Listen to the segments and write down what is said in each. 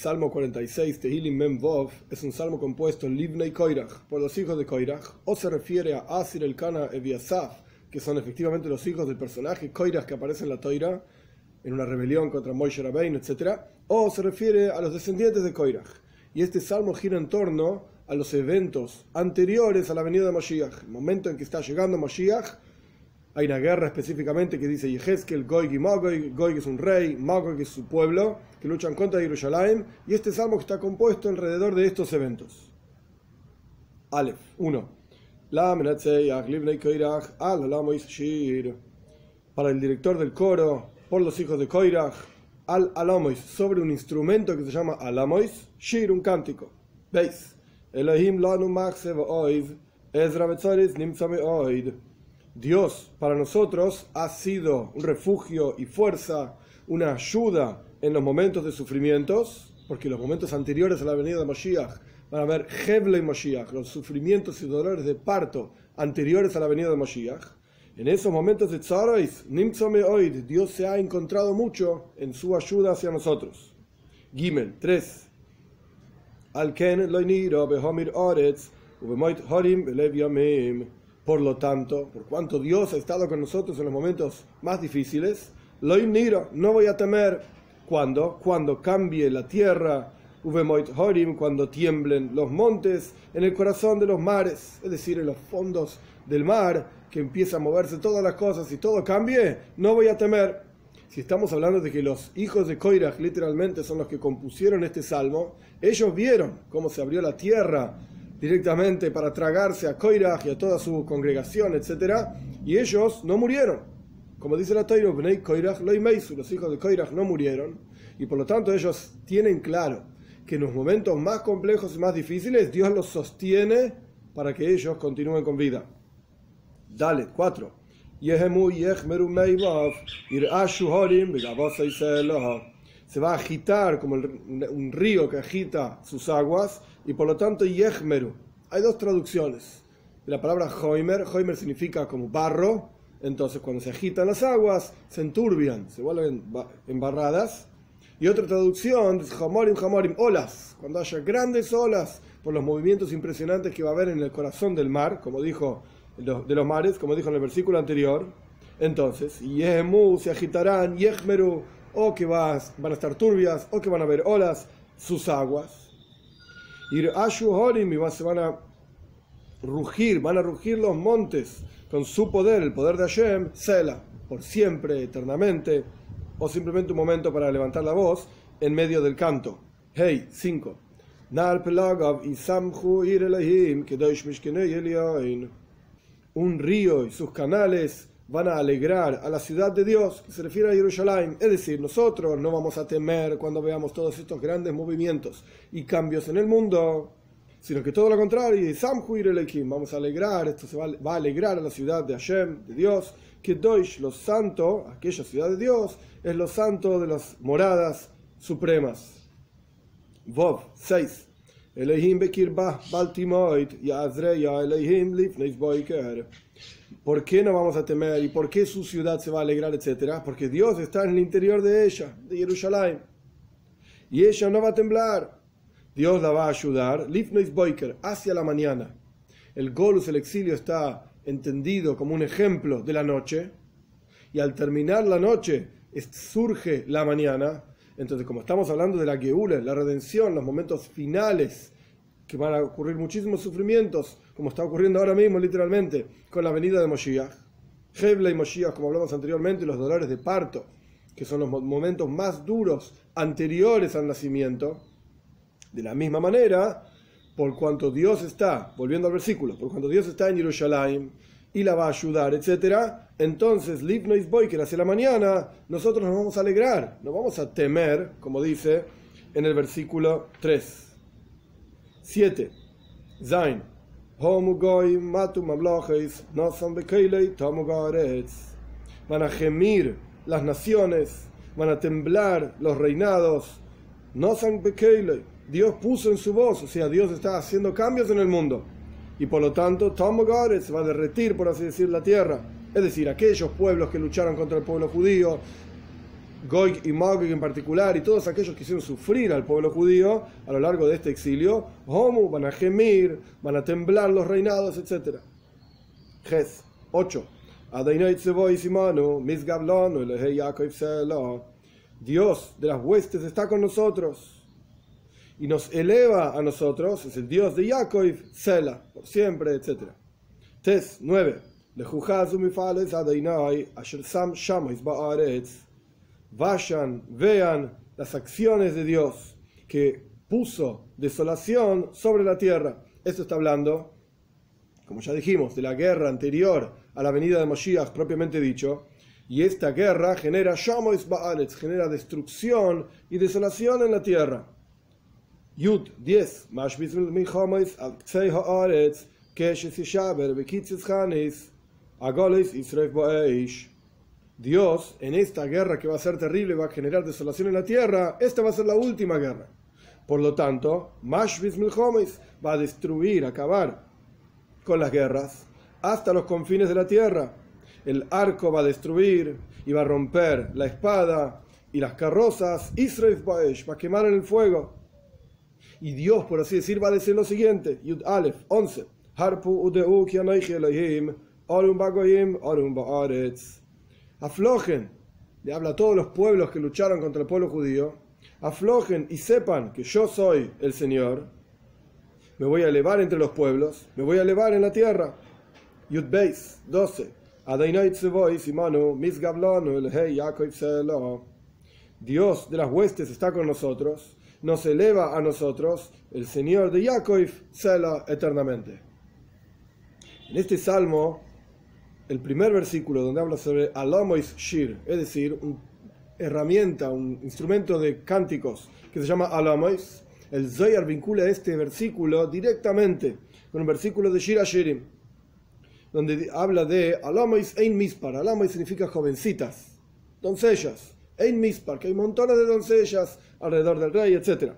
Salmo 46, Tehilim Mem Vov, es un salmo compuesto Livnei Koirach, por los hijos de Koirach, o se refiere a Asir el Kana Eviasaf, que son efectivamente los hijos del personaje Koirach que aparece en la Toira, en una rebelión contra Moishe Rabbein, etc., o se refiere a los descendientes de Koirach. Y este salmo gira en torno a los eventos anteriores a la venida de Moshiach, el momento en que está llegando Moshiach, hay una guerra específicamente que dice Yehezkel, Goy y Magoy. Goy es un rey, Magoy es su pueblo, que luchan contra Jerusalén. Y este salmo está compuesto alrededor de estos eventos. Aleph 1. Para el director del coro, por los hijos de Koirach, al alamois, sobre un instrumento que se llama alamois, shir, un cántico. ¿Veis? Elohim lanu machse oid, Ezra betzaris nimtzame oid. Dios para nosotros ha sido un refugio y fuerza, una ayuda en los momentos de sufrimientos, porque los momentos anteriores a la venida de Moshiach van a ver Heble y Moshiach, los sufrimientos y dolores de parto anteriores a la venida de Moshiach. En esos momentos de Tzarois, Nimtzome Oid, Dios se ha encontrado mucho en su ayuda hacia nosotros. Gimel 3. Alken loiniro behomir oretz, ubemoit horim belev yamim. Por lo tanto, por cuanto Dios ha estado con nosotros en los momentos más difíciles, lo niro, no voy a temer. cuando Cuando cambie la tierra, horim, cuando tiemblen los montes en el corazón de los mares, es decir, en los fondos del mar, que empieza a moverse todas las cosas y todo cambie, no voy a temer. Si estamos hablando de que los hijos de Koirach literalmente son los que compusieron este salmo, ellos vieron cómo se abrió la tierra directamente para tragarse a Koirach y a toda su congregación, etc. Y ellos no murieron. Como dice la Torah, los hijos de Koirach no murieron. Y por lo tanto ellos tienen claro que en los momentos más complejos y más difíciles Dios los sostiene para que ellos continúen con vida. Dale, 4. Se va a agitar como un río que agita sus aguas y por lo tanto Yehmeru. Hay dos traducciones. La palabra Hoimer, Hoimer significa como barro, entonces cuando se agitan las aguas, se enturbian, se vuelven embarradas. Y otra traducción es Hamorim, Hamorim, olas, cuando haya grandes olas por los movimientos impresionantes que va a haber en el corazón del mar, como dijo de los mares, como dijo en el versículo anterior. Entonces, Yehemu se agitarán, Yehmeru, o que van a estar turbias, o que van a haber olas, sus aguas. Y se van a rugir, van a rugir los montes con su poder, el poder de Hashem, Sela, por siempre, eternamente, o simplemente un momento para levantar la voz en medio del canto. Hey, 5. Un río y sus canales van a alegrar a la ciudad de Dios, que se refiere a Jerusalén. Es decir, nosotros no vamos a temer cuando veamos todos estos grandes movimientos y cambios en el mundo, sino que todo lo contrario, vamos a alegrar, esto se va, a alegrar a la ciudad de Hashem, de Dios, que Deutsch, los santos, aquella ciudad de Dios, es lo santo de las moradas supremas. Vov 6. Elohim Bekirbah Baltimoid, Yazreya Elohim Lifneis Boiker. ¿Por qué no vamos a temer? ¿Y por qué su ciudad se va a alegrar, etcétera? Porque Dios está en el interior de ella, de Jerusalén. Y ella no va a temblar. Dios la va a ayudar. Lifnois Boiker, hacia la mañana. El Golus, el exilio, está entendido como un ejemplo de la noche. Y al terminar la noche, surge la mañana. Entonces, como estamos hablando de la Geula, la redención, los momentos finales que van a ocurrir muchísimos sufrimientos, como está ocurriendo ahora mismo literalmente con la venida de Moshiach. Hebla y Moshiach, como hablamos anteriormente, los dolores de parto, que son los momentos más duros anteriores al nacimiento. De la misma manera, por cuanto Dios está, volviendo al versículo, por cuanto Dios está en Jerusalén y la va a ayudar, etc., entonces, Livnois Boiker, hacia la mañana, nosotros nos vamos a alegrar, nos vamos a temer, como dice en el versículo 3. 7. Zain. Van a gemir las naciones, van a temblar los reinados. Dios puso en su voz, o sea, Dios está haciendo cambios en el mundo. Y por lo tanto, se va a derretir, por así decir, la tierra. Es decir, aquellos pueblos que lucharon contra el pueblo judío, Goig y Magog en particular, y todos aquellos que hicieron sufrir al pueblo judío a lo largo de este exilio, Homu, van a gemir, van a temblar los reinados, etc. Ges 8. Dios de las huestes está con nosotros y nos eleva a nosotros, es el Dios de Jacob, Sela, por siempre, etc. Tes 9. Vayan, vean las acciones de Dios que puso desolación sobre la tierra. Esto está hablando, como ya dijimos, de la guerra anterior a la venida de Moshiach propiamente dicho. Y esta guerra genera shamois ba'aretz, genera destrucción y desolación en la tierra. Yud 10. Dios, en esta guerra que va a ser terrible, va a generar desolación en la tierra, esta va a ser la última guerra. Por lo tanto, Mashvis Milhomes va a destruir, acabar con las guerras hasta los confines de la tierra. El arco va a destruir y va a romper la espada y las carrozas. Israel va a quemar en el fuego. Y Dios, por así decir, va a decir lo siguiente: Yud Aleph 11. Harpu udeu Elohim, bagoyim, baaretz aflojen, le habla a todos los pueblos que lucharon contra el pueblo judío, aflojen y sepan que yo soy el Señor, me voy a elevar entre los pueblos, me voy a elevar en la tierra. Yud Beis 12. Dios de las huestes está con nosotros, nos eleva a nosotros, el Señor de Yaakov, Sela eternamente. En este salmo el primer versículo donde habla sobre Alamois Shir, es decir, una herramienta, un instrumento de cánticos que se llama Alamois, el Zoyar vincula este versículo directamente con un versículo de Shir Ashirim, donde habla de Alamois Ein Mispar. Alamois significa jovencitas, doncellas. Ein Mispar, que hay montones de doncellas alrededor del rey, etc.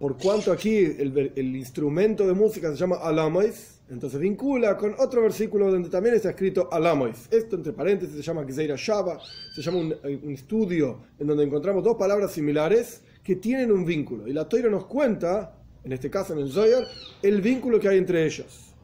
Por cuanto aquí el, el instrumento de música se llama Alamois, entonces vincula con otro versículo donde también está escrito Alamois. Esto entre paréntesis se llama Gizeira Shaba, se llama un, estudio en donde encontramos dos palabras similares que tienen un vínculo. Y la Toira nos cuenta, en este caso en el Zoyar, el vínculo que hay entre ellos.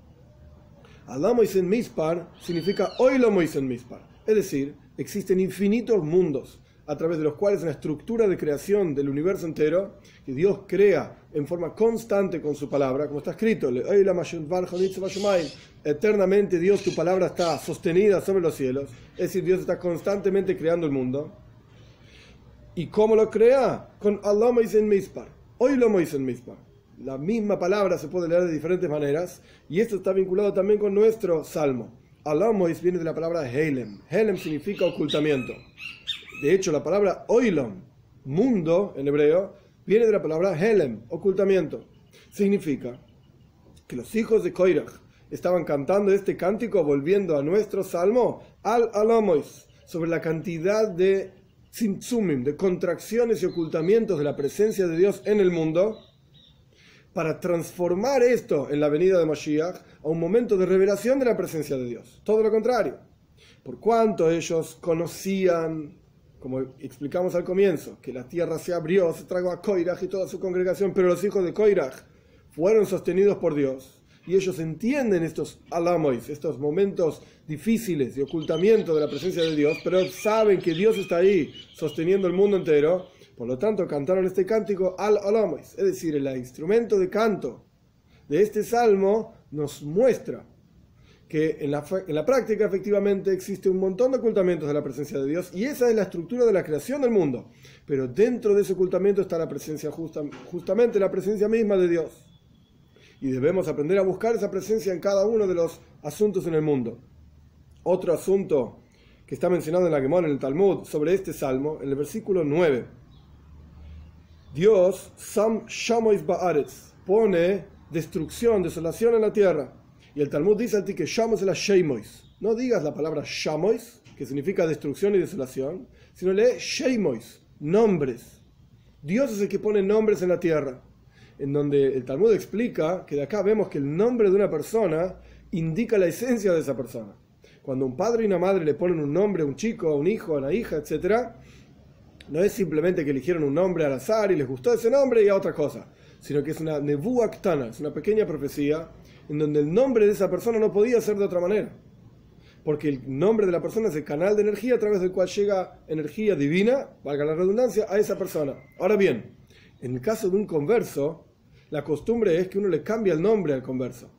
Alamois en Mispar significa Oilomois en Mispar. Es decir, existen infinitos mundos a través de los cuales la estructura de creación del universo entero, que Dios crea en forma constante con su palabra, como está escrito, eternamente Dios, tu palabra está sostenida sobre los cielos, es decir, Dios está constantemente creando el mundo. ¿Y cómo lo crea? Con Allah en Mispar. Hoy lo en Mispar. La misma palabra se puede leer de diferentes maneras y esto está vinculado también con nuestro salmo. Allah viene de la palabra Helem. Helem significa ocultamiento. De hecho, la palabra oilom, mundo en hebreo, viene de la palabra helem, ocultamiento. Significa que los hijos de Koirach estaban cantando este cántico volviendo a nuestro salmo al alamois sobre la cantidad de simtsumim, de contracciones y ocultamientos de la presencia de Dios en el mundo, para transformar esto en la venida de Mashiach a un momento de revelación de la presencia de Dios. Todo lo contrario. Por cuanto ellos conocían como explicamos al comienzo, que la tierra se abrió, se tragó a Koirach y toda su congregación, pero los hijos de Koirach fueron sostenidos por Dios. Y ellos entienden estos alamois, estos momentos difíciles de ocultamiento de la presencia de Dios, pero saben que Dios está ahí sosteniendo el mundo entero. Por lo tanto, cantaron este cántico al alamois, es decir, el instrumento de canto de este salmo nos muestra que en la, práctica efectivamente existe un montón de ocultamientos de la presencia de Dios y esa es la estructura de la creación del mundo. Pero dentro de ese ocultamiento está la presencia justa, justamente la presencia misma de Dios. Y debemos aprender a buscar esa presencia en cada uno de los asuntos en el mundo. Otro asunto que está mencionado en la Gemón, en el Talmud, sobre este salmo, en el versículo 9. Dios, Sam Shamois Baaretz, pone destrucción, desolación en la tierra y el Talmud dice a ti que Shamos la Sheimois. No digas la palabra Shamois, que significa destrucción y desolación, sino lee Sheimois, nombres. Dios es el que pone nombres en la tierra. En donde el Talmud explica que de acá vemos que el nombre de una persona indica la esencia de esa persona. Cuando un padre y una madre le ponen un nombre a un chico, a un hijo, a una hija, etc., no es simplemente que eligieron un nombre al azar y les gustó ese nombre y a otra cosa, sino que es una nebu actana, es una pequeña profecía en donde el nombre de esa persona no podía ser de otra manera. Porque el nombre de la persona es el canal de energía a través del cual llega energía divina, valga la redundancia, a esa persona. Ahora bien, en el caso de un converso, la costumbre es que uno le cambia el nombre al converso.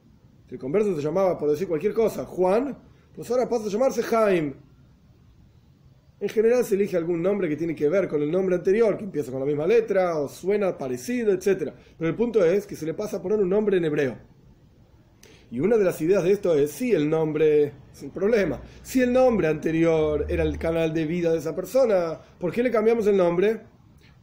Si el converso se llamaba, por decir cualquier cosa, Juan, pues ahora pasa a llamarse Jaime. En general se elige algún nombre que tiene que ver con el nombre anterior, que empieza con la misma letra o suena parecido, etc. Pero el punto es que se le pasa a poner un nombre en hebreo. Y una de las ideas de esto es, si el nombre, sin problema, si el nombre anterior era el canal de vida de esa persona, ¿por qué le cambiamos el nombre?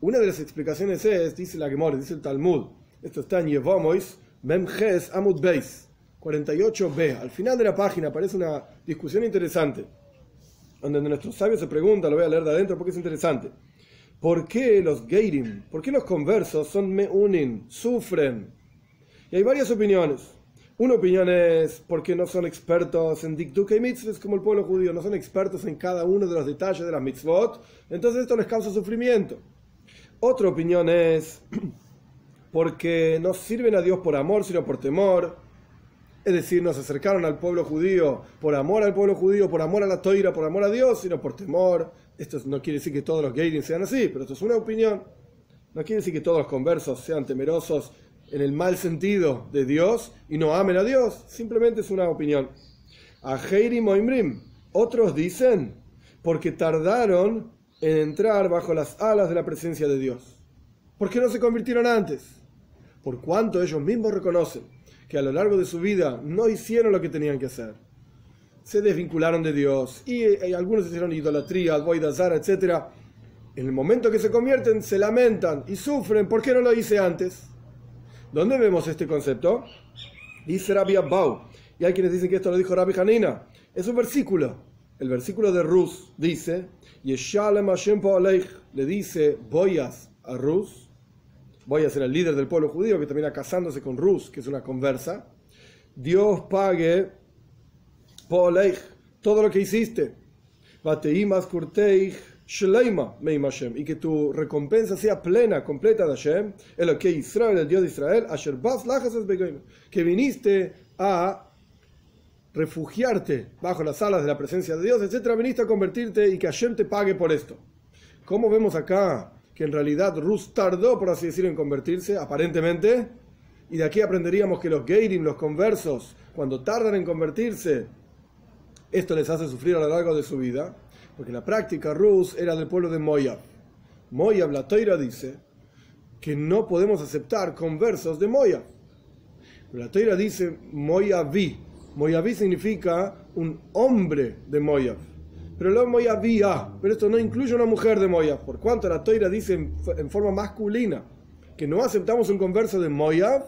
Una de las explicaciones es, dice la Gemora, dice el Talmud, esto está en Yevomois, Memges Amud Beis, 48b. Al final de la página aparece una discusión interesante, donde nuestros sabios se preguntan, lo voy a leer de adentro porque es interesante. ¿Por qué los Geirim, por qué los conversos son Meunin, sufren? Y hay varias opiniones. Una opinión es porque no son expertos en Dikduke y mitzvot como el pueblo judío, no son expertos en cada uno de los detalles de las mitzvot, entonces esto les causa sufrimiento. Otra opinión es porque no sirven a Dios por amor, sino por temor. Es decir, no se acercaron al pueblo judío por amor al pueblo judío, por amor a la toira, por amor a Dios, sino por temor. Esto no quiere decir que todos los gays sean así, pero esto es una opinión. No quiere decir que todos los conversos sean temerosos en el mal sentido de Dios y no amen a Dios, simplemente es una opinión. A Heiri Moimrim, otros dicen, porque tardaron en entrar bajo las alas de la presencia de Dios. ¿Por qué no se convirtieron antes? Por cuanto ellos mismos reconocen que a lo largo de su vida no hicieron lo que tenían que hacer. Se desvincularon de Dios y, eh, algunos hicieron idolatría, zara, etc. En el momento que se convierten, se lamentan y sufren. ¿Por qué no lo hice antes? ¿Dónde vemos este concepto? Dice Rabbi Abbau. Y hay quienes dicen que esto lo dijo Rabbi Hanina. Es un versículo. El versículo de Rus dice, Yeshalem Hashem le dice Boyas a Rus. Boyas era el líder del pueblo judío que termina casándose con Rus, que es una conversa. Dios pague Poleich todo lo que hiciste. Bateimas Kurteich Shleima Meim Hashem, y que tu recompensa sea plena, completa de Hashem, el que Israel, el Dios de Israel, Asher Bas que viniste a refugiarte bajo las alas de la presencia de Dios, etcétera, viniste a convertirte y que Hashem te pague por esto. ¿Cómo vemos acá que en realidad Rus tardó, por así decirlo, en convertirse, aparentemente? Y de aquí aprenderíamos que los Geirim, los conversos, cuando tardan en convertirse, esto les hace sufrir a lo largo de su vida. Porque la práctica Rus era del pueblo de Moab. Moab, la Toira dice que no podemos aceptar conversos de Moab. La Toira dice Moabi. Moabí significa un hombre de Moab. Pero lo Moabía. Pero esto no incluye una mujer de Moab. Por cuanto la Toira dice en, forma masculina que no aceptamos un converso de Moab,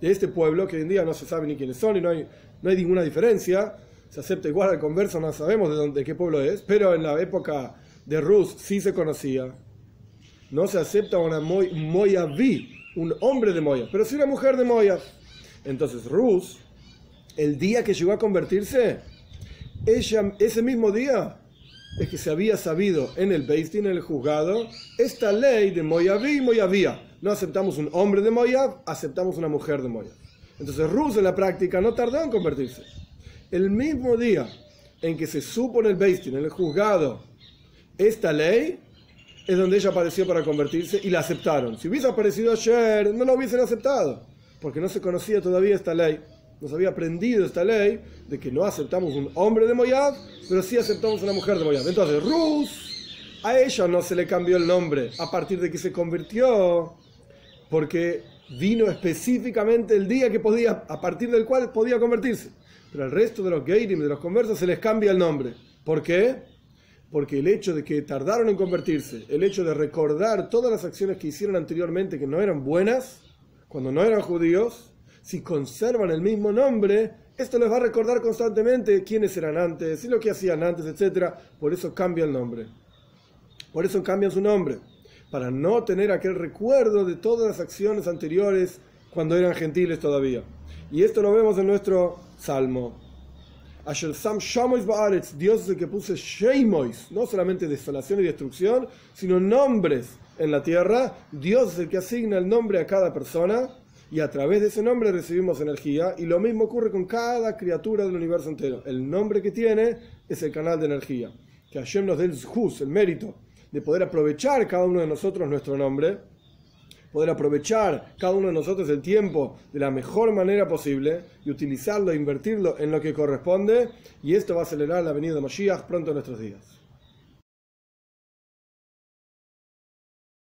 de este pueblo, que hoy en día no se sabe ni quiénes son y no hay, no hay ninguna diferencia se acepta igual al converso, no sabemos de, dónde, qué pueblo es, pero en la época de Rus sí se conocía. No se acepta una Moyaví, un hombre de Moya, pero sí una mujer de Moya. Entonces Rus, el día que llegó a convertirse, ella, ese mismo día es que se había sabido en el Beistin, en el juzgado, esta ley de Moyaví y Moyavía. No aceptamos un hombre de Moyab, aceptamos una mujer de Moyab. Entonces Rus en la práctica no tardó en convertirse el mismo día en que se supo en el Beistin, en el juzgado, esta ley, es donde ella apareció para convertirse y la aceptaron. Si hubiese aparecido ayer, no la hubiesen aceptado, porque no se conocía todavía esta ley. No se había aprendido esta ley de que no aceptamos un hombre de Moyab, pero sí aceptamos una mujer de Moyab. Entonces, Rus, a ella no se le cambió el nombre a partir de que se convirtió, porque vino específicamente el día que podía, a partir del cual podía convertirse. Pero al resto de los Geirim, de los conversos, se les cambia el nombre. ¿Por qué? Porque el hecho de que tardaron en convertirse, el hecho de recordar todas las acciones que hicieron anteriormente que no eran buenas, cuando no eran judíos, si conservan el mismo nombre, esto les va a recordar constantemente quiénes eran antes y lo que hacían antes, etc. Por eso cambia el nombre. Por eso cambian su nombre. Para no tener aquel recuerdo de todas las acciones anteriores cuando eran gentiles todavía. Y esto lo vemos en nuestro salmo. Sam Shamois Baaretz, Dios es el que puso Sheimois, no solamente desolación y destrucción, sino nombres en la tierra. Dios es el que asigna el nombre a cada persona y a través de ese nombre recibimos energía. Y lo mismo ocurre con cada criatura del universo entero. El nombre que tiene es el canal de energía. Que Hashem nos dé el juz, el mérito de poder aprovechar cada uno de nosotros nuestro nombre poder aprovechar cada uno de nosotros el tiempo de la mejor manera posible y utilizarlo e invertirlo en lo que corresponde, y esto va a acelerar la venida de Mashiach pronto en nuestros días.